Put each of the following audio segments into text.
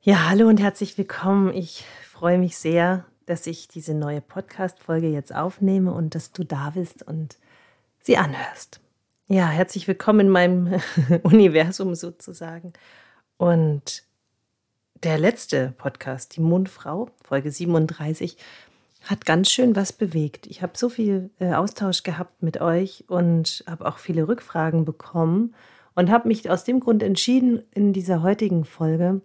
Ja, hallo und herzlich willkommen. Ich freue mich sehr, dass ich diese neue Podcast-Folge jetzt aufnehme und dass du da bist und sie anhörst. Ja, herzlich willkommen in meinem Universum sozusagen. Und der letzte Podcast, die Mondfrau, Folge 37, hat ganz schön was bewegt. Ich habe so viel äh, Austausch gehabt mit euch und habe auch viele Rückfragen bekommen und habe mich aus dem Grund entschieden, in dieser heutigen Folge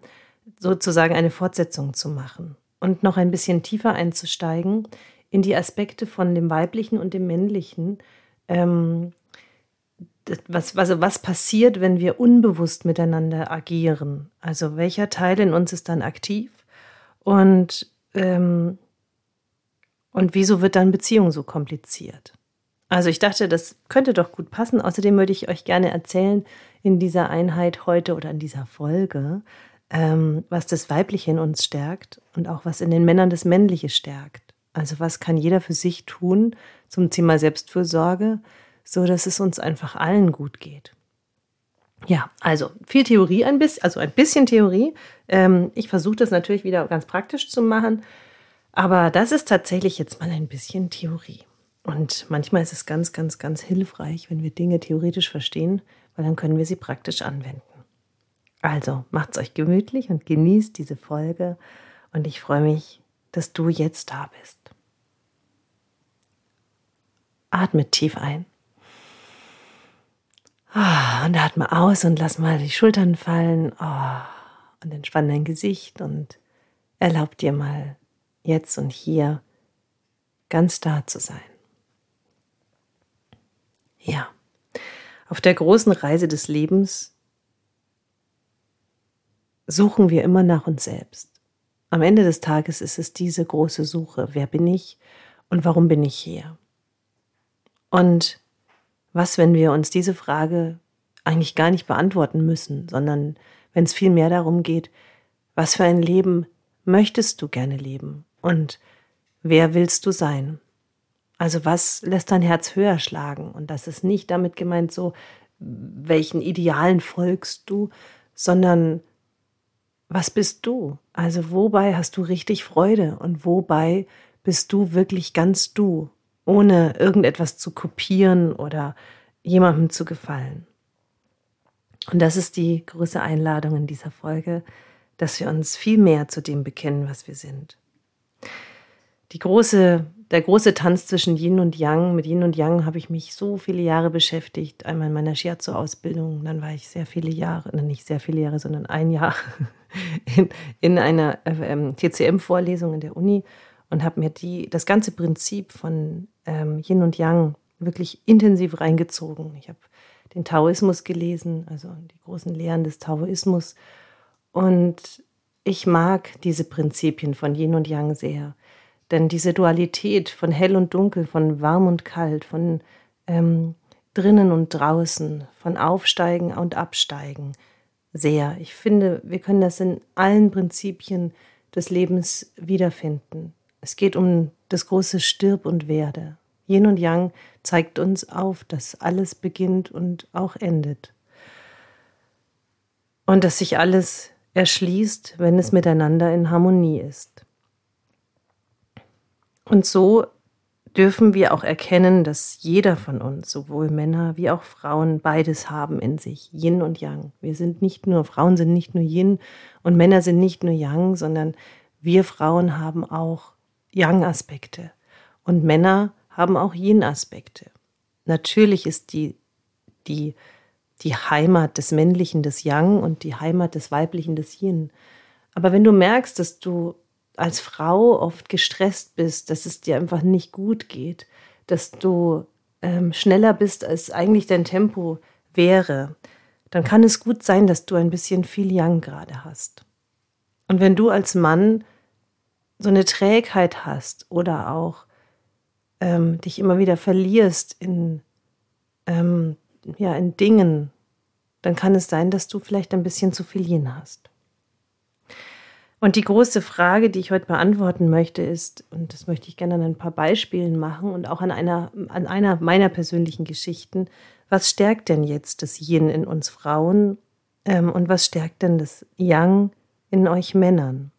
sozusagen eine Fortsetzung zu machen und noch ein bisschen tiefer einzusteigen in die Aspekte von dem Weiblichen und dem Männlichen. Ähm, was, was, was passiert, wenn wir unbewusst miteinander agieren? Also welcher Teil in uns ist dann aktiv? Und, ähm, und wieso wird dann Beziehung so kompliziert? Also ich dachte, das könnte doch gut passen. Außerdem würde ich euch gerne erzählen in dieser Einheit heute oder in dieser Folge, ähm, was das Weibliche in uns stärkt und auch was in den Männern das Männliche stärkt. Also was kann jeder für sich tun zum Thema Selbstfürsorge, so dass es uns einfach allen gut geht. Ja, also viel Theorie, ein bisschen, also ein bisschen Theorie. Ähm, ich versuche das natürlich wieder ganz praktisch zu machen, aber das ist tatsächlich jetzt mal ein bisschen Theorie. Und manchmal ist es ganz, ganz, ganz hilfreich, wenn wir Dinge theoretisch verstehen, weil dann können wir sie praktisch anwenden. Also macht's euch gemütlich und genießt diese Folge und ich freue mich, dass du jetzt da bist. Atme tief ein. Ah, und atme aus und lass mal die Schultern fallen. Oh, und entspann dein Gesicht und erlaub dir mal jetzt und hier ganz da zu sein. Ja, auf der großen Reise des Lebens suchen wir immer nach uns selbst. Am Ende des Tages ist es diese große Suche. Wer bin ich und warum bin ich hier? Und was, wenn wir uns diese Frage eigentlich gar nicht beantworten müssen, sondern wenn es viel mehr darum geht, was für ein Leben möchtest du gerne leben und wer willst du sein? Also was lässt dein Herz höher schlagen? Und das ist nicht damit gemeint so, welchen Idealen folgst du, sondern was bist du? Also wobei hast du richtig Freude und wobei bist du wirklich ganz du, ohne irgendetwas zu kopieren oder jemandem zu gefallen? Und das ist die große Einladung in dieser Folge, dass wir uns viel mehr zu dem bekennen, was wir sind. Die große der große Tanz zwischen Yin und Yang. Mit Yin und Yang habe ich mich so viele Jahre beschäftigt. Einmal in meiner Shiatsu-Ausbildung, dann war ich sehr viele Jahre, nicht sehr viele Jahre, sondern ein Jahr in, in einer ähm, TCM-Vorlesung in der Uni und habe mir die, das ganze Prinzip von ähm, Yin und Yang wirklich intensiv reingezogen. Ich habe den Taoismus gelesen, also die großen Lehren des Taoismus. Und ich mag diese Prinzipien von Yin und Yang sehr. Denn diese Dualität von hell und dunkel, von warm und kalt, von ähm, drinnen und draußen, von Aufsteigen und Absteigen, sehr. Ich finde, wir können das in allen Prinzipien des Lebens wiederfinden. Es geht um das große Stirb und Werde. Yin und Yang zeigt uns auf, dass alles beginnt und auch endet. Und dass sich alles erschließt, wenn es miteinander in Harmonie ist. Und so dürfen wir auch erkennen, dass jeder von uns, sowohl Männer wie auch Frauen, beides haben in sich, Yin und Yang. Wir sind nicht nur, Frauen sind nicht nur Yin und Männer sind nicht nur Yang, sondern wir Frauen haben auch Yang-Aspekte und Männer haben auch Yin-Aspekte. Natürlich ist die, die, die Heimat des Männlichen des Yang und die Heimat des Weiblichen des Yin. Aber wenn du merkst, dass du als Frau oft gestresst bist, dass es dir einfach nicht gut geht, dass du ähm, schneller bist, als eigentlich dein Tempo wäre, dann kann es gut sein, dass du ein bisschen viel Yang gerade hast. Und wenn du als Mann so eine Trägheit hast oder auch ähm, dich immer wieder verlierst in, ähm, ja, in Dingen, dann kann es sein, dass du vielleicht ein bisschen zu viel Yin hast. Und die große Frage, die ich heute beantworten möchte, ist, und das möchte ich gerne an ein paar Beispielen machen und auch an einer, an einer meiner persönlichen Geschichten, was stärkt denn jetzt das Yin in uns Frauen ähm, und was stärkt denn das Yang in euch Männern.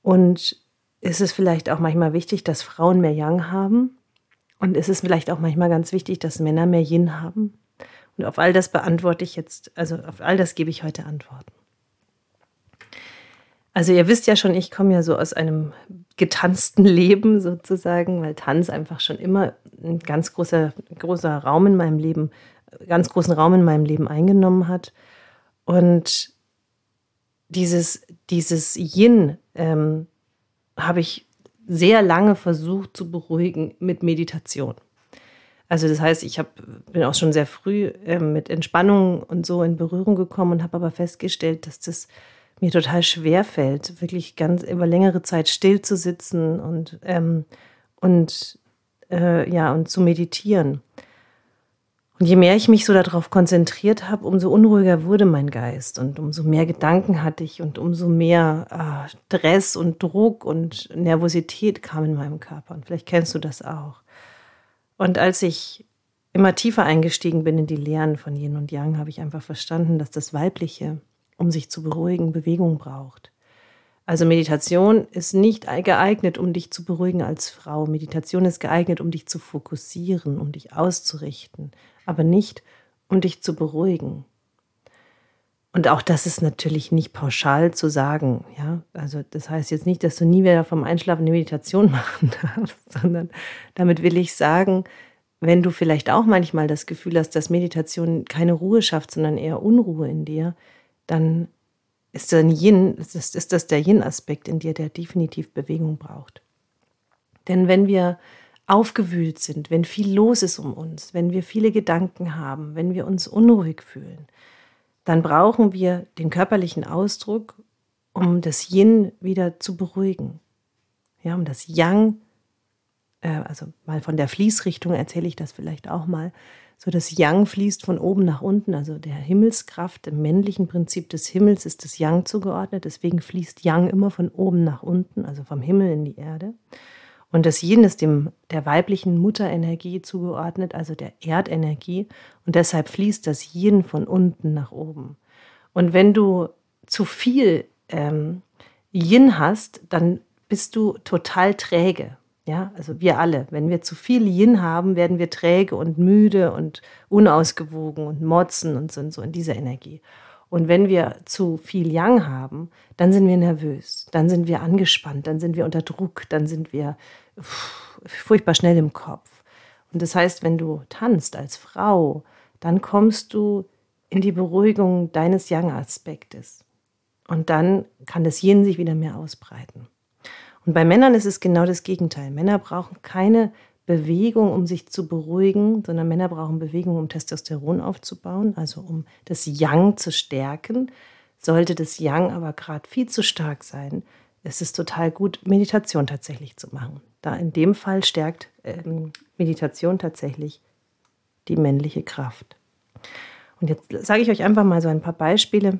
Und ist es vielleicht auch manchmal wichtig, dass Frauen mehr Yang haben? Und ist es vielleicht auch manchmal ganz wichtig, dass Männer mehr Yin haben? Und auf all das beantworte ich jetzt, also auf all das gebe ich heute Antworten. Also ihr wisst ja schon, ich komme ja so aus einem getanzten Leben sozusagen, weil Tanz einfach schon immer ein ganz großer, großer Raum in meinem Leben, ganz großen Raum in meinem Leben eingenommen hat. Und dieses, dieses Yin ähm, habe ich sehr lange versucht zu beruhigen mit Meditation. Also das heißt, ich hab, bin auch schon sehr früh äh, mit Entspannung und so in Berührung gekommen und habe aber festgestellt, dass das mir total schwer fällt, wirklich ganz über längere Zeit still zu sitzen und, ähm, und, äh, ja, und zu meditieren. Und je mehr ich mich so darauf konzentriert habe, umso unruhiger wurde mein Geist und umso mehr Gedanken hatte ich und umso mehr äh, Stress und Druck und Nervosität kam in meinem Körper. Und vielleicht kennst du das auch. Und als ich immer tiefer eingestiegen bin in die Lehren von Yin und Yang, habe ich einfach verstanden, dass das Weibliche, um sich zu beruhigen, Bewegung braucht. Also Meditation ist nicht geeignet, um dich zu beruhigen als Frau. Meditation ist geeignet, um dich zu fokussieren, um dich auszurichten, aber nicht, um dich zu beruhigen. Und auch das ist natürlich nicht pauschal zu sagen, ja. Also das heißt jetzt nicht, dass du nie wieder vom Einschlafen eine Meditation machen darfst, sondern damit will ich sagen, wenn du vielleicht auch manchmal das Gefühl hast, dass Meditation keine Ruhe schafft, sondern eher Unruhe in dir, dann ist, dann Yin, ist, ist das der Yin-Aspekt in dir, der definitiv Bewegung braucht. Denn wenn wir aufgewühlt sind, wenn viel los ist um uns, wenn wir viele Gedanken haben, wenn wir uns unruhig fühlen, dann brauchen wir den körperlichen Ausdruck, um das Yin wieder zu beruhigen. Ja, um das Yang, äh, also mal von der Fließrichtung erzähle ich das vielleicht auch mal, so das Yang fließt von oben nach unten, also der Himmelskraft, im männlichen Prinzip des Himmels ist das Yang zugeordnet, deswegen fließt Yang immer von oben nach unten, also vom Himmel in die Erde. Und das Yin ist dem, der weiblichen Mutterenergie zugeordnet, also der Erdenergie. Und deshalb fließt das Yin von unten nach oben. Und wenn du zu viel ähm, Yin hast, dann bist du total träge. Ja, also wir alle. Wenn wir zu viel Yin haben, werden wir träge und müde und unausgewogen und motzen und sind so in dieser Energie. Und wenn wir zu viel Yang haben, dann sind wir nervös, dann sind wir angespannt, dann sind wir unter Druck, dann sind wir furchtbar schnell im Kopf. Und das heißt, wenn du tanzt als Frau, dann kommst du in die Beruhigung deines Yang-Aspektes. Und dann kann das Yin sich wieder mehr ausbreiten. Und bei Männern ist es genau das Gegenteil. Männer brauchen keine Bewegung, um sich zu beruhigen, sondern Männer brauchen Bewegung, um Testosteron aufzubauen, also um das Yang zu stärken. Sollte das Yang aber gerade viel zu stark sein, ist es total gut, Meditation tatsächlich zu machen. Da in dem Fall stärkt ähm, Meditation tatsächlich die männliche Kraft. Und jetzt sage ich euch einfach mal so ein paar Beispiele,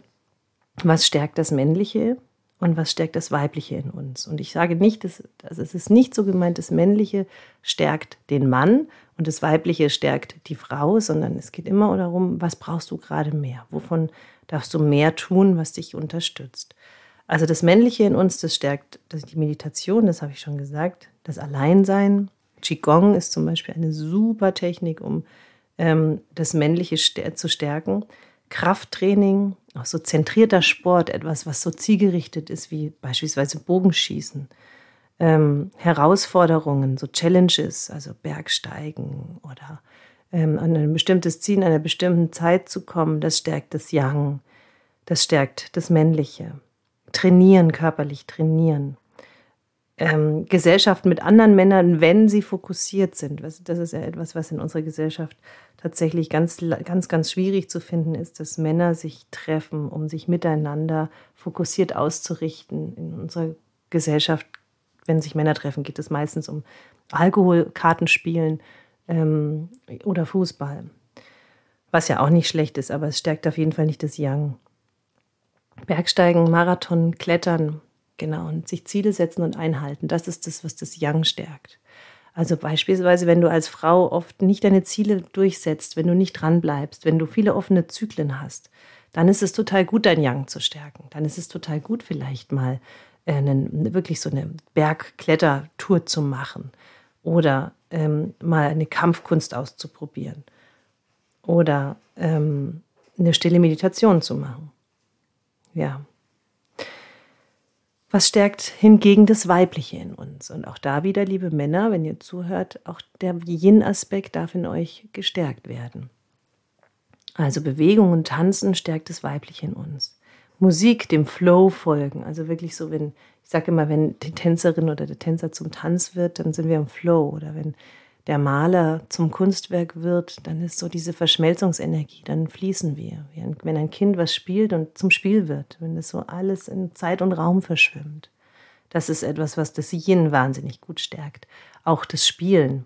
was stärkt das Männliche und was stärkt das Weibliche in uns. Und ich sage nicht, dass, also es ist nicht so gemeint, das Männliche stärkt den Mann und das Weibliche stärkt die Frau, sondern es geht immer darum, was brauchst du gerade mehr? Wovon darfst du mehr tun, was dich unterstützt? Also das Männliche in uns, das stärkt das die Meditation, das habe ich schon gesagt, das Alleinsein. Qigong ist zum Beispiel eine super Technik, um ähm, das Männliche zu stärken. Krafttraining, auch so zentrierter Sport, etwas, was so zielgerichtet ist, wie beispielsweise Bogenschießen. Ähm, Herausforderungen, so Challenges, also Bergsteigen oder ähm, an ein bestimmtes Ziel in einer bestimmten Zeit zu kommen, das stärkt das Yang, das stärkt das Männliche. Trainieren, körperlich trainieren ähm, Gesellschaft mit anderen Männern, wenn sie fokussiert sind. Das ist ja etwas, was in unserer Gesellschaft tatsächlich ganz, ganz, ganz schwierig zu finden ist, dass Männer sich treffen, um sich miteinander fokussiert auszurichten. In unserer Gesellschaft, wenn sich Männer treffen, geht es meistens um Alkohol, Kartenspielen ähm, oder Fußball. Was ja auch nicht schlecht ist, aber es stärkt auf jeden Fall nicht das Yang. Bergsteigen, Marathon, Klettern, Genau, und sich Ziele setzen und einhalten. Das ist das, was das Yang stärkt. Also beispielsweise, wenn du als Frau oft nicht deine Ziele durchsetzt, wenn du nicht dran bleibst, wenn du viele offene Zyklen hast, dann ist es total gut, dein Yang zu stärken. Dann ist es total gut, vielleicht mal äh, einen, wirklich so eine Bergklettertour zu machen oder ähm, mal eine Kampfkunst auszuprobieren oder ähm, eine stille Meditation zu machen. Ja. Was stärkt hingegen das Weibliche in uns? Und auch da wieder, liebe Männer, wenn ihr zuhört, auch der Yin-Aspekt darf in euch gestärkt werden. Also Bewegung und Tanzen stärkt das Weibliche in uns. Musik dem Flow folgen, also wirklich so, wenn, ich sage immer, wenn die Tänzerin oder der Tänzer zum Tanz wird, dann sind wir im Flow. Oder wenn der Maler zum Kunstwerk wird, dann ist so diese Verschmelzungsenergie, dann fließen wir. Wenn ein Kind was spielt und zum Spiel wird, wenn es so alles in Zeit und Raum verschwimmt. Das ist etwas, was das Yin wahnsinnig gut stärkt. Auch das Spielen.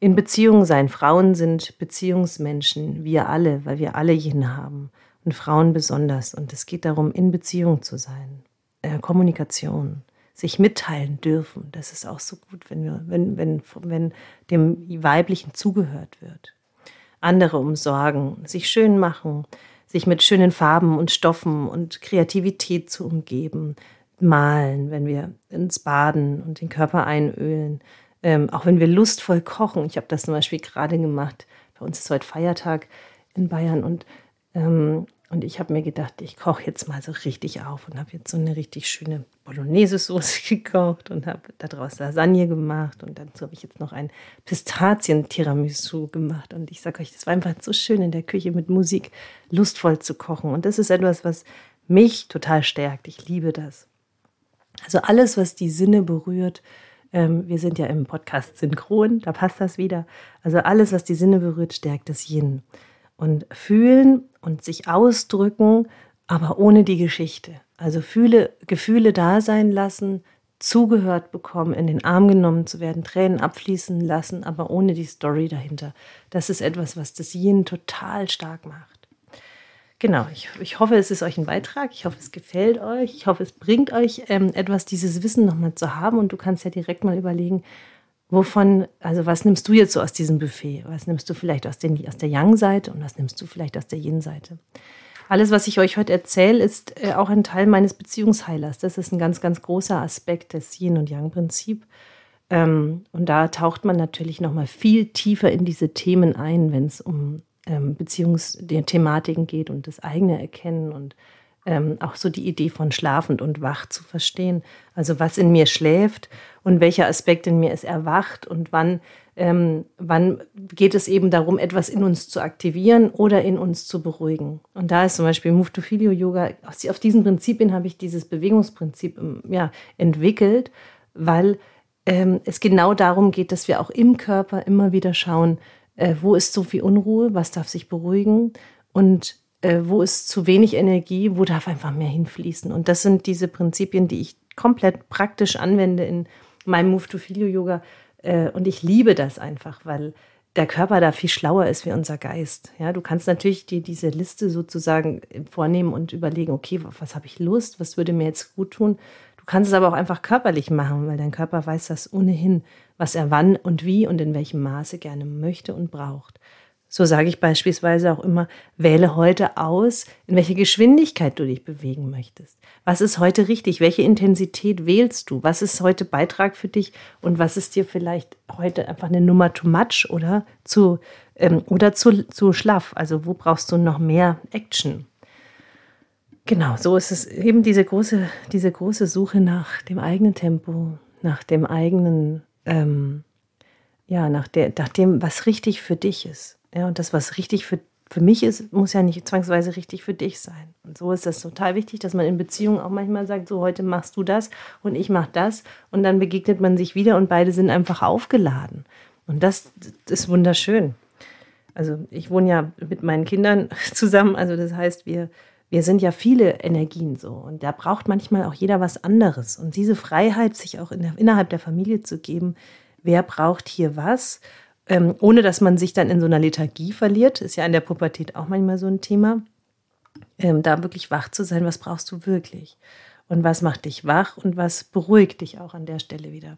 In Beziehung sein. Frauen sind Beziehungsmenschen, wir alle, weil wir alle Yin haben. Und Frauen besonders. Und es geht darum, in Beziehung zu sein. Äh, Kommunikation sich mitteilen dürfen. Das ist auch so gut, wenn, wir, wenn, wenn, wenn dem Weiblichen zugehört wird. Andere umsorgen, sich schön machen, sich mit schönen Farben und Stoffen und Kreativität zu umgeben, malen, wenn wir ins Baden und den Körper einölen, ähm, auch wenn wir lustvoll kochen. Ich habe das zum Beispiel gerade gemacht. Bei uns ist heute Feiertag in Bayern und ähm, und ich habe mir gedacht, ich koche jetzt mal so richtig auf und habe jetzt so eine richtig schöne Bolognese-Soße gekocht und habe daraus Lasagne gemacht. Und dazu habe ich jetzt noch ein Pistazien-Tiramisu gemacht. Und ich sage euch, das war einfach so schön in der Küche mit Musik lustvoll zu kochen. Und das ist etwas, was mich total stärkt. Ich liebe das. Also alles, was die Sinne berührt, ähm, wir sind ja im Podcast synchron, da passt das wieder. Also alles, was die Sinne berührt, stärkt das Yin und fühlen und sich ausdrücken, aber ohne die Geschichte. Also fühle, Gefühle da sein lassen, zugehört bekommen, in den Arm genommen zu werden, Tränen abfließen lassen, aber ohne die Story dahinter. Das ist etwas, was das Yin total stark macht. Genau, ich, ich hoffe, es ist euch ein Beitrag. Ich hoffe, es gefällt euch. Ich hoffe, es bringt euch ähm, etwas, dieses Wissen nochmal zu haben. Und du kannst ja direkt mal überlegen, Wovon, also was nimmst du jetzt so aus diesem Buffet? Was nimmst du vielleicht aus, den, aus der Yang-Seite und was nimmst du vielleicht aus der Yin-Seite? Alles, was ich euch heute erzähle, ist äh, auch ein Teil meines Beziehungsheilers. Das ist ein ganz, ganz großer Aspekt des Yin- und Yang-Prinzip. Ähm, und da taucht man natürlich noch mal viel tiefer in diese Themen ein, wenn es um ähm, Beziehungsthematiken geht und das eigene Erkennen und ähm, auch so die Idee von schlafend und wach zu verstehen. Also was in mir schläft und welcher Aspekt in mir ist erwacht und wann, ähm, wann geht es eben darum, etwas in uns zu aktivieren oder in uns zu beruhigen. Und da ist zum Beispiel Move to Filio Yoga, auf diesen Prinzipien habe ich dieses Bewegungsprinzip ähm, ja, entwickelt, weil ähm, es genau darum geht, dass wir auch im Körper immer wieder schauen, äh, wo ist so viel Unruhe, was darf sich beruhigen und äh, wo ist zu wenig Energie, wo darf einfach mehr hinfließen. Und das sind diese Prinzipien, die ich komplett praktisch anwende in meinem Move to Filio Yoga. Äh, und ich liebe das einfach, weil der Körper da viel schlauer ist wie unser Geist. Ja, du kannst natürlich dir diese Liste sozusagen vornehmen und überlegen, okay, was habe ich Lust, was würde mir jetzt gut tun. Du kannst es aber auch einfach körperlich machen, weil dein Körper weiß das ohnehin, was er wann und wie und in welchem Maße gerne möchte und braucht. So sage ich beispielsweise auch immer, wähle heute aus, in welche Geschwindigkeit du dich bewegen möchtest. Was ist heute richtig? Welche Intensität wählst du? Was ist heute Beitrag für dich? Und was ist dir vielleicht heute einfach eine Nummer too much oder zu, ähm, oder zu, zu schlaff? Also wo brauchst du noch mehr Action? Genau, so ist es eben diese große, diese große Suche nach dem eigenen Tempo, nach dem eigenen, ähm, ja, nach, der, nach dem, was richtig für dich ist. Ja, und das, was richtig für, für mich ist, muss ja nicht zwangsweise richtig für dich sein. Und so ist das total wichtig, dass man in Beziehungen auch manchmal sagt, so heute machst du das und ich mach das. Und dann begegnet man sich wieder und beide sind einfach aufgeladen. Und das, das ist wunderschön. Also ich wohne ja mit meinen Kindern zusammen. Also das heißt, wir, wir sind ja viele Energien so. Und da braucht manchmal auch jeder was anderes. Und diese Freiheit, sich auch in der, innerhalb der Familie zu geben, wer braucht hier was ähm, ohne dass man sich dann in so einer Lethargie verliert, ist ja in der Pubertät auch manchmal so ein Thema, ähm, da wirklich wach zu sein, was brauchst du wirklich? Und was macht dich wach und was beruhigt dich auch an der Stelle wieder?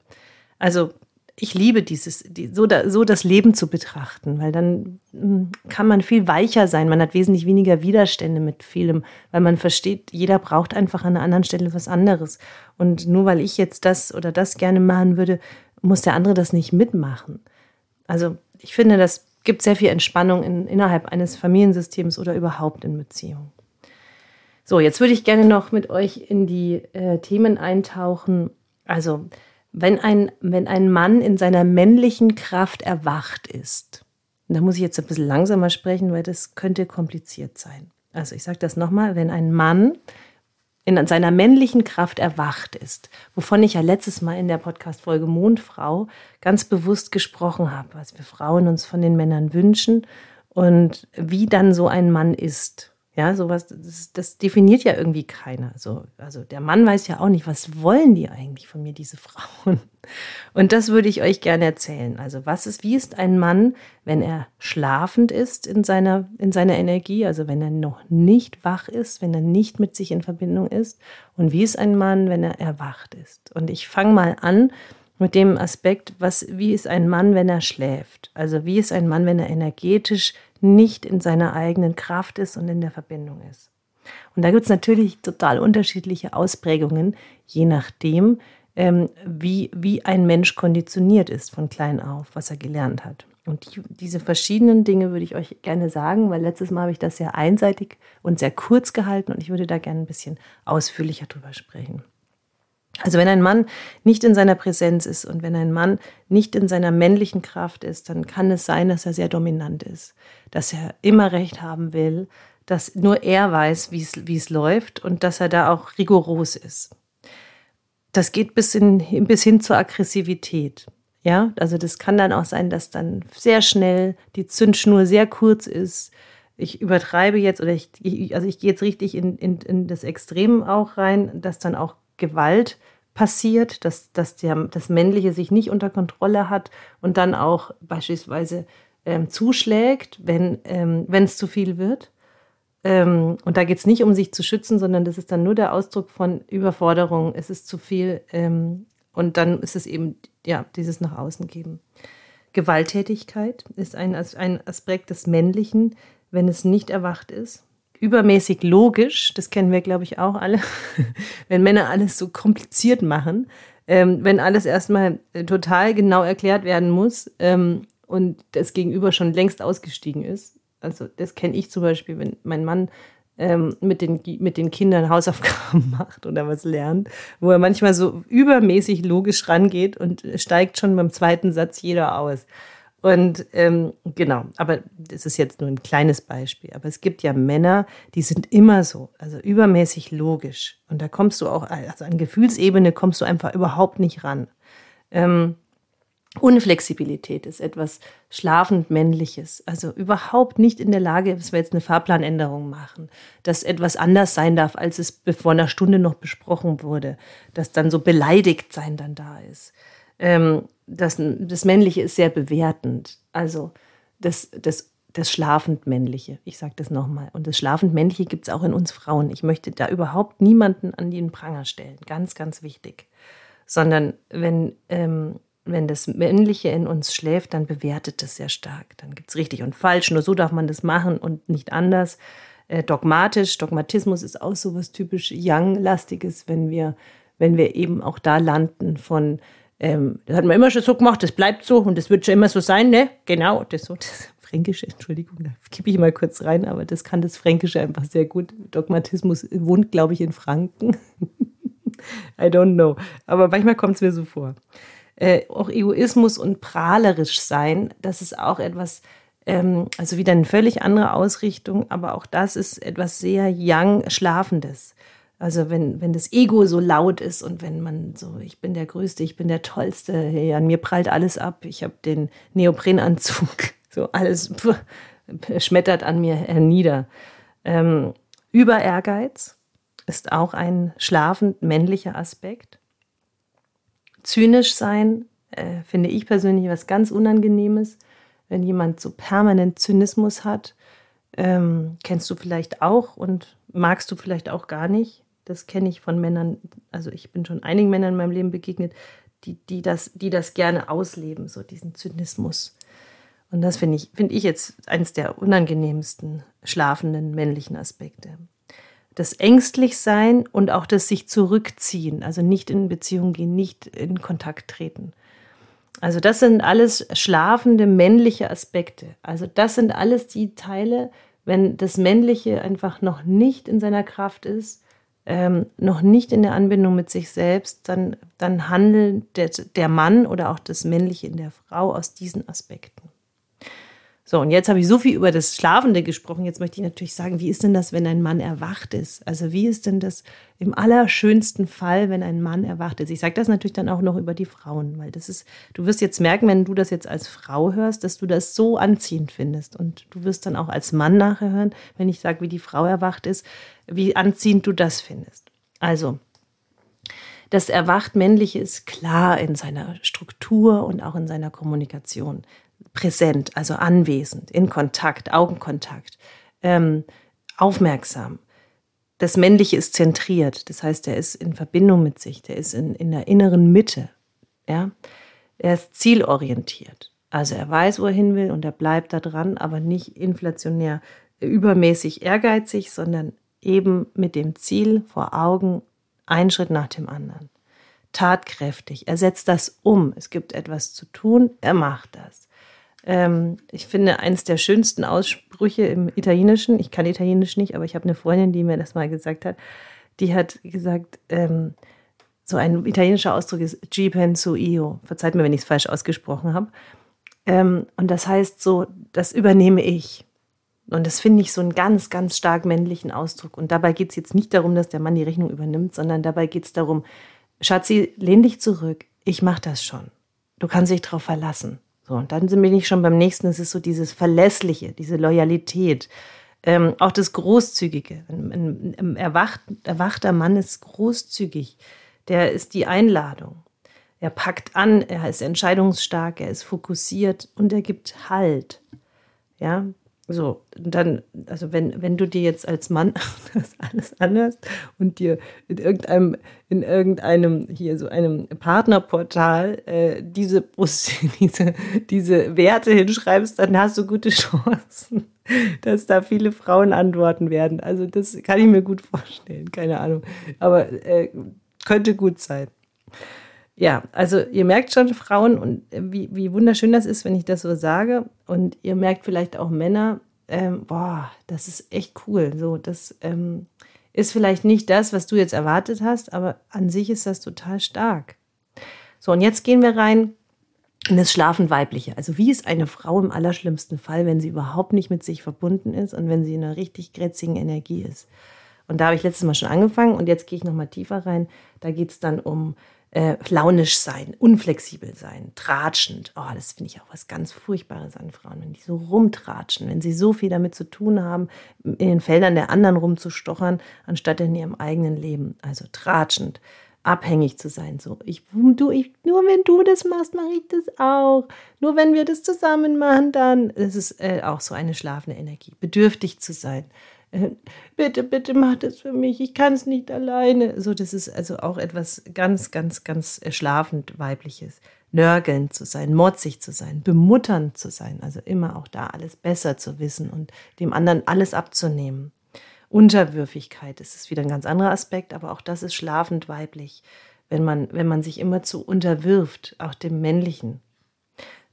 Also ich liebe dieses, die, so, da, so das Leben zu betrachten, weil dann hm, kann man viel weicher sein. Man hat wesentlich weniger Widerstände mit vielem, weil man versteht, jeder braucht einfach an einer anderen Stelle was anderes. Und nur weil ich jetzt das oder das gerne machen würde, muss der andere das nicht mitmachen. Also ich finde, das gibt sehr viel Entspannung in, innerhalb eines Familiensystems oder überhaupt in Beziehungen. So, jetzt würde ich gerne noch mit euch in die äh, Themen eintauchen. Also wenn ein, wenn ein Mann in seiner männlichen Kraft erwacht ist, da muss ich jetzt ein bisschen langsamer sprechen, weil das könnte kompliziert sein. Also ich sage das nochmal, wenn ein Mann in seiner männlichen Kraft erwacht ist, wovon ich ja letztes Mal in der Podcast-Folge Mondfrau ganz bewusst gesprochen habe, was wir Frauen uns von den Männern wünschen und wie dann so ein Mann ist. Ja, sowas, das, das, definiert ja irgendwie keiner. So, also der Mann weiß ja auch nicht, was wollen die eigentlich von mir, diese Frauen? Und das würde ich euch gerne erzählen. Also, was ist, wie ist ein Mann, wenn er schlafend ist in seiner, in seiner Energie, also wenn er noch nicht wach ist, wenn er nicht mit sich in Verbindung ist? Und wie ist ein Mann, wenn er erwacht ist? Und ich fange mal an mit dem Aspekt, was, wie ist ein Mann, wenn er schläft? Also, wie ist ein Mann, wenn er energetisch nicht in seiner eigenen Kraft ist und in der Verbindung ist. Und da gibt es natürlich total unterschiedliche Ausprägungen, je nachdem, ähm, wie, wie ein Mensch konditioniert ist von klein auf, was er gelernt hat. Und die, diese verschiedenen Dinge würde ich euch gerne sagen, weil letztes Mal habe ich das sehr einseitig und sehr kurz gehalten und ich würde da gerne ein bisschen ausführlicher drüber sprechen. Also wenn ein Mann nicht in seiner Präsenz ist und wenn ein Mann nicht in seiner männlichen Kraft ist, dann kann es sein, dass er sehr dominant ist, dass er immer recht haben will, dass nur er weiß, wie es, läuft und dass er da auch rigoros ist. Das geht bis, in, bis hin zur Aggressivität. Ja, also das kann dann auch sein, dass dann sehr schnell die Zündschnur sehr kurz ist. Ich übertreibe jetzt oder ich, also ich gehe jetzt richtig in, in, in das Extrem auch rein, dass dann auch Gewalt passiert, dass, dass der, das Männliche sich nicht unter Kontrolle hat und dann auch beispielsweise ähm, zuschlägt, wenn ähm, es zu viel wird. Ähm, und da geht es nicht um sich zu schützen, sondern das ist dann nur der Ausdruck von Überforderung. Es ist zu viel ähm, und dann ist es eben ja dieses nach außen geben. Gewalttätigkeit ist ein, ein Aspekt des Männlichen, wenn es nicht erwacht ist übermäßig logisch, das kennen wir, glaube ich, auch alle, wenn Männer alles so kompliziert machen, ähm, wenn alles erstmal äh, total genau erklärt werden muss ähm, und das Gegenüber schon längst ausgestiegen ist. Also das kenne ich zum Beispiel, wenn mein Mann ähm, mit, den, mit den Kindern Hausaufgaben macht oder was lernt, wo er manchmal so übermäßig logisch rangeht und steigt schon beim zweiten Satz jeder aus. Und ähm, genau, aber das ist jetzt nur ein kleines Beispiel. Aber es gibt ja Männer, die sind immer so, also übermäßig logisch. Und da kommst du auch, also an Gefühlsebene kommst du einfach überhaupt nicht ran. Ähm, Unflexibilität ist etwas schlafend Männliches, also überhaupt nicht in der Lage, dass wir jetzt eine Fahrplanänderung machen, dass etwas anders sein darf, als es vor einer Stunde noch besprochen wurde, dass dann so beleidigt sein dann da ist. Ähm, das, das Männliche ist sehr bewertend. Also das, das, das schlafend Männliche, ich sage das nochmal. Und das schlafend Männliche gibt es auch in uns Frauen. Ich möchte da überhaupt niemanden an den Pranger stellen. Ganz, ganz wichtig. Sondern wenn, ähm, wenn das Männliche in uns schläft, dann bewertet es sehr stark. Dann gibt es richtig und falsch. Nur so darf man das machen und nicht anders. Äh, dogmatisch, Dogmatismus ist auch so was typisch Young-lastiges, wenn wir, wenn wir eben auch da landen von ähm, das hat man immer schon so gemacht, das bleibt so und das wird schon immer so sein, ne? Genau, das so, das Fränkische, Entschuldigung, da kippe ich mal kurz rein, aber das kann das Fränkische einfach sehr gut. Dogmatismus wohnt, glaube ich, in Franken. I don't know. Aber manchmal kommt es mir so vor. Äh, auch Egoismus und prahlerisch sein, das ist auch etwas, ähm, also wieder eine völlig andere Ausrichtung, aber auch das ist etwas sehr young Schlafendes. Also wenn, wenn das Ego so laut ist und wenn man so, ich bin der Größte, ich bin der Tollste, hey, an mir prallt alles ab, ich habe den Neoprenanzug, so alles pff, schmettert an mir hernieder. Ähm, Über Ehrgeiz ist auch ein schlafend männlicher Aspekt. Zynisch sein äh, finde ich persönlich was ganz Unangenehmes, wenn jemand so permanent Zynismus hat. Ähm, kennst du vielleicht auch und magst du vielleicht auch gar nicht das kenne ich von Männern, also ich bin schon einigen Männern in meinem Leben begegnet, die, die, das, die das gerne ausleben, so diesen Zynismus. Und das finde ich, finde ich jetzt eines der unangenehmsten schlafenden männlichen Aspekte. Das Ängstlichsein und auch das sich zurückziehen, also nicht in Beziehung gehen, nicht in Kontakt treten. Also das sind alles schlafende männliche Aspekte. Also das sind alles die Teile, wenn das Männliche einfach noch nicht in seiner Kraft ist, ähm, noch nicht in der Anbindung mit sich selbst, dann, dann handelt der, der Mann oder auch das Männliche in der Frau aus diesen Aspekten. So, und jetzt habe ich so viel über das Schlafende gesprochen. Jetzt möchte ich natürlich sagen, wie ist denn das, wenn ein Mann erwacht ist? Also wie ist denn das im allerschönsten Fall, wenn ein Mann erwacht ist? Ich sage das natürlich dann auch noch über die Frauen, weil das ist, du wirst jetzt merken, wenn du das jetzt als Frau hörst, dass du das so anziehend findest. Und du wirst dann auch als Mann nachher hören, wenn ich sage, wie die Frau erwacht ist, wie anziehend du das findest. Also, das erwacht Männliche ist klar in seiner Struktur und auch in seiner Kommunikation präsent, also anwesend, in Kontakt, Augenkontakt, ähm, aufmerksam. Das Männliche ist zentriert, das heißt, er ist in Verbindung mit sich, der ist in, in der inneren Mitte. Ja? Er ist zielorientiert. Also er weiß, wo er hin will und er bleibt da dran, aber nicht inflationär übermäßig ehrgeizig, sondern eben mit dem Ziel vor Augen, ein Schritt nach dem anderen. Tatkräftig. Er setzt das um. Es gibt etwas zu tun, er macht das. Ähm, ich finde, eines der schönsten Aussprüche im Italienischen, ich kann Italienisch nicht, aber ich habe eine Freundin, die mir das mal gesagt hat, die hat gesagt, ähm, so ein italienischer Ausdruck ist G penso io. Verzeiht mir, wenn ich es falsch ausgesprochen habe. Ähm, und das heißt so, das übernehme ich. Und das finde ich so einen ganz, ganz stark männlichen Ausdruck. Und dabei geht es jetzt nicht darum, dass der Mann die Rechnung übernimmt, sondern dabei geht es darum, Schatzi, lehn dich zurück. Ich mache das schon. Du kannst dich darauf verlassen. So, und dann bin ich schon beim nächsten, es ist so dieses Verlässliche, diese Loyalität, ähm, auch das Großzügige. Ein, ein, ein erwacht, erwachter Mann ist großzügig, der ist die Einladung. Er packt an, er ist entscheidungsstark, er ist fokussiert und er gibt Halt. Ja, so, dann, also wenn, wenn du dir jetzt als Mann das alles anhörst und dir in irgendeinem, in irgendeinem, hier so einem Partnerportal äh, diese, diese, diese Werte hinschreibst, dann hast du gute Chancen, dass da viele Frauen antworten werden. Also das kann ich mir gut vorstellen, keine Ahnung. Aber äh, könnte gut sein. Ja, also ihr merkt schon, Frauen, und äh, wie, wie wunderschön das ist, wenn ich das so sage. Und ihr merkt vielleicht auch Männer, ähm, boah, das ist echt cool. So, das ähm, ist vielleicht nicht das, was du jetzt erwartet hast, aber an sich ist das total stark. So, und jetzt gehen wir rein in das Schlafen Weibliche. Also wie ist eine Frau im allerschlimmsten Fall, wenn sie überhaupt nicht mit sich verbunden ist und wenn sie in einer richtig grätzigen Energie ist? Und da habe ich letztes Mal schon angefangen und jetzt gehe ich nochmal tiefer rein. Da geht es dann um äh, launisch sein, unflexibel sein, tratschend. Oh, das finde ich auch was ganz Furchtbares an Frauen, wenn die so rumtratschen, wenn sie so viel damit zu tun haben, in den Feldern der anderen rumzustochern, anstatt in ihrem eigenen Leben. Also tratschend, abhängig zu sein. So, ich, du, ich, nur wenn du das machst, mache ich das auch. Nur wenn wir das zusammen machen, dann. Das ist äh, auch so eine schlafende Energie. Bedürftig zu sein bitte, bitte mach das für mich, ich kann es nicht alleine. So, das ist also auch etwas ganz, ganz, ganz schlafend weibliches. Nörgelnd zu sein, motzig zu sein, bemutternd zu sein, also immer auch da alles besser zu wissen und dem anderen alles abzunehmen. Unterwürfigkeit, ist wieder ein ganz anderer Aspekt, aber auch das ist schlafend weiblich, wenn man, wenn man sich immer zu unterwirft, auch dem Männlichen.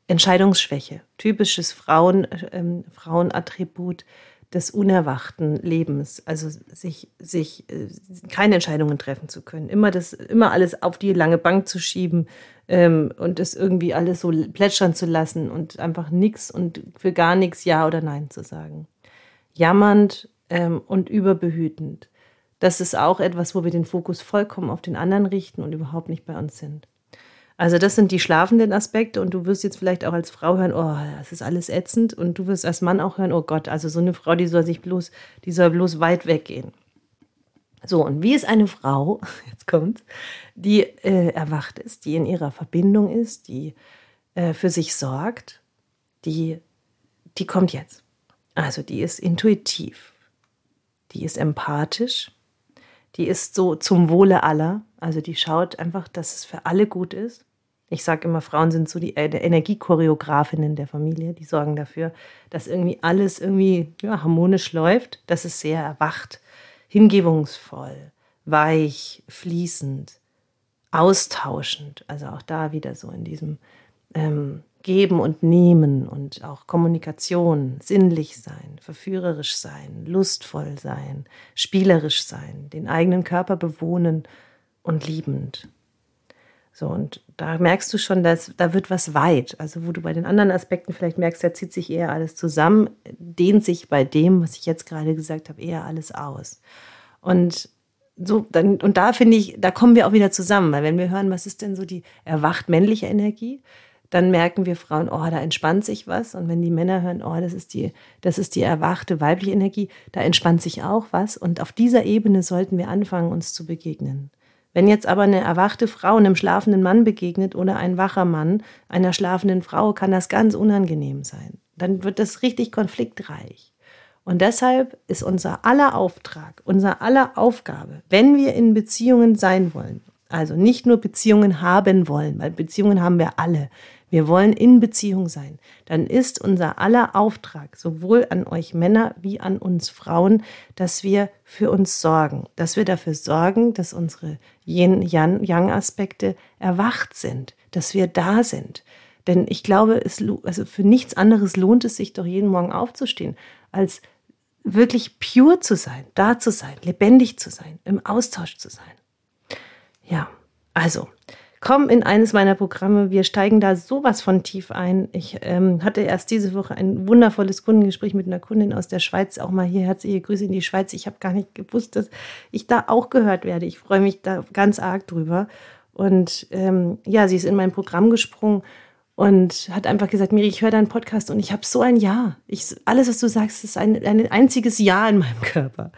Entscheidungsschwäche, typisches Frauen, äh, Frauenattribut, des unerwachten Lebens, also sich, sich äh, keine Entscheidungen treffen zu können, immer das, immer alles auf die lange Bank zu schieben ähm, und das irgendwie alles so plätschern zu lassen und einfach nichts und für gar nichts Ja oder Nein zu sagen. Jammernd ähm, und überbehütend. Das ist auch etwas, wo wir den Fokus vollkommen auf den anderen richten und überhaupt nicht bei uns sind. Also das sind die schlafenden Aspekte und du wirst jetzt vielleicht auch als Frau hören, oh, das ist alles ätzend und du wirst als Mann auch hören, oh Gott, also so eine Frau, die soll sich bloß, die soll bloß weit weggehen. So, und wie ist eine Frau, jetzt kommt, die äh, erwacht ist, die in ihrer Verbindung ist, die äh, für sich sorgt, die, die kommt jetzt. Also die ist intuitiv, die ist empathisch, die ist so zum Wohle aller, also die schaut einfach, dass es für alle gut ist Ich sage immer, Frauen sind so die äh, Energiechoreografinnen der Familie. Die sorgen dafür, dass irgendwie alles irgendwie ja, harmonisch läuft, dass es sehr erwacht, hingebungsvoll, weich, fließend, austauschend. Also auch da wieder so in diesem ähm, Geben und Nehmen und auch Kommunikation, sinnlich sein, verführerisch sein, lustvoll sein, spielerisch sein, den eigenen Körper bewohnen und liebend. So, und da merkst du schon, dass da wird was weit. Also, wo du bei den anderen Aspekten vielleicht merkst, da zieht sich eher alles zusammen, dehnt sich bei dem, was ich jetzt gerade gesagt habe, eher alles aus. Und so, dann, und da finde ich, da kommen wir auch wieder zusammen, weil wenn wir hören, was ist denn so die erwacht männliche Energie, dann merken wir Frauen, oh, da entspannt sich was. Und wenn die Männer hören, oh, das ist die, das ist die erwachte weibliche Energie, da entspannt sich auch was. Und auf dieser Ebene sollten wir anfangen, uns zu begegnen. Wenn jetzt aber eine erwachte Frau einem schlafenden Mann begegnet oder ein wacher Mann einer schlafenden Frau, kann das ganz unangenehm sein. Dann wird das richtig konfliktreich. Und deshalb ist unser aller Auftrag, unser aller Aufgabe, wenn wir in Beziehungen sein wollen, also nicht nur Beziehungen haben wollen, weil Beziehungen haben wir alle, wir wollen in Beziehung sein, dann ist unser aller Auftrag, sowohl an euch Männer wie an uns Frauen, dass wir für uns sorgen, dass wir dafür sorgen, dass unsere Yin-Yang-Aspekte erwacht sind, dass wir da sind. Denn ich glaube, es, also für nichts anderes lohnt es sich doch jeden Morgen aufzustehen, als wirklich pure zu sein, da zu sein, lebendig zu sein, im Austausch zu sein. Ja, also komm in eines meiner Programme. Wir steigen da sowas von tief ein. Ich ähm, hatte erst diese Woche ein wundervolles Kundengespräch mit einer Kundin aus der Schweiz. Auch mal hier herzliche Grüße in die Schweiz. Ich habe gar nicht gewusst, dass ich da auch gehört werde. Ich freue mich da ganz arg drüber. Und ähm, ja, sie ist in mein Programm gesprungen und hat einfach gesagt, Miri, ich höre deinen Podcast und ich habe so ein Ja. Ich, alles, was du sagst, ist ein, ein einziges Ja in meinem Körper.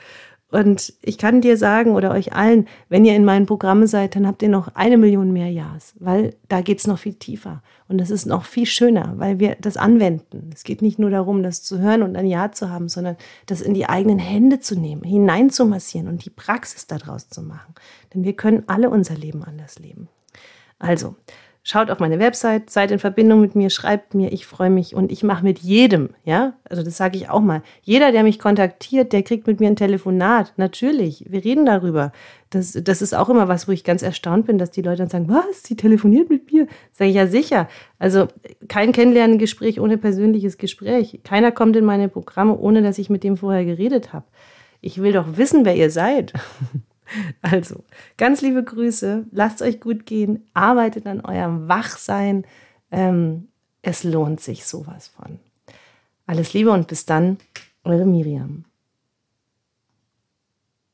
Und ich kann dir sagen oder euch allen, wenn ihr in meinen Programmen seid, dann habt ihr noch eine Million mehr Ja's, weil da geht's noch viel tiefer. Und das ist noch viel schöner, weil wir das anwenden. Es geht nicht nur darum, das zu hören und ein Ja zu haben, sondern das in die eigenen Hände zu nehmen, hineinzumassieren und die Praxis daraus zu machen. Denn wir können alle unser Leben anders leben. Also, Schaut auf meine Website, seid in Verbindung mit mir, schreibt mir, ich freue mich und ich mache mit jedem, ja, also das sage ich auch mal. Jeder, der mich kontaktiert, der kriegt mit mir ein Telefonat. Natürlich, wir reden darüber. Das, das ist auch immer was, wo ich ganz erstaunt bin, dass die Leute dann sagen, was, sie telefoniert mit mir? Sage ich ja sicher. Also kein Kennenlerngespräch ohne persönliches Gespräch. Keiner kommt in meine Programme, ohne dass ich mit dem vorher geredet habe. Ich will doch wissen, wer ihr seid. Also, ganz liebe Grüße, lasst euch gut gehen, arbeitet an eurem Wachsein. Ähm, es lohnt sich sowas von. Alles Liebe und bis dann, eure Miriam.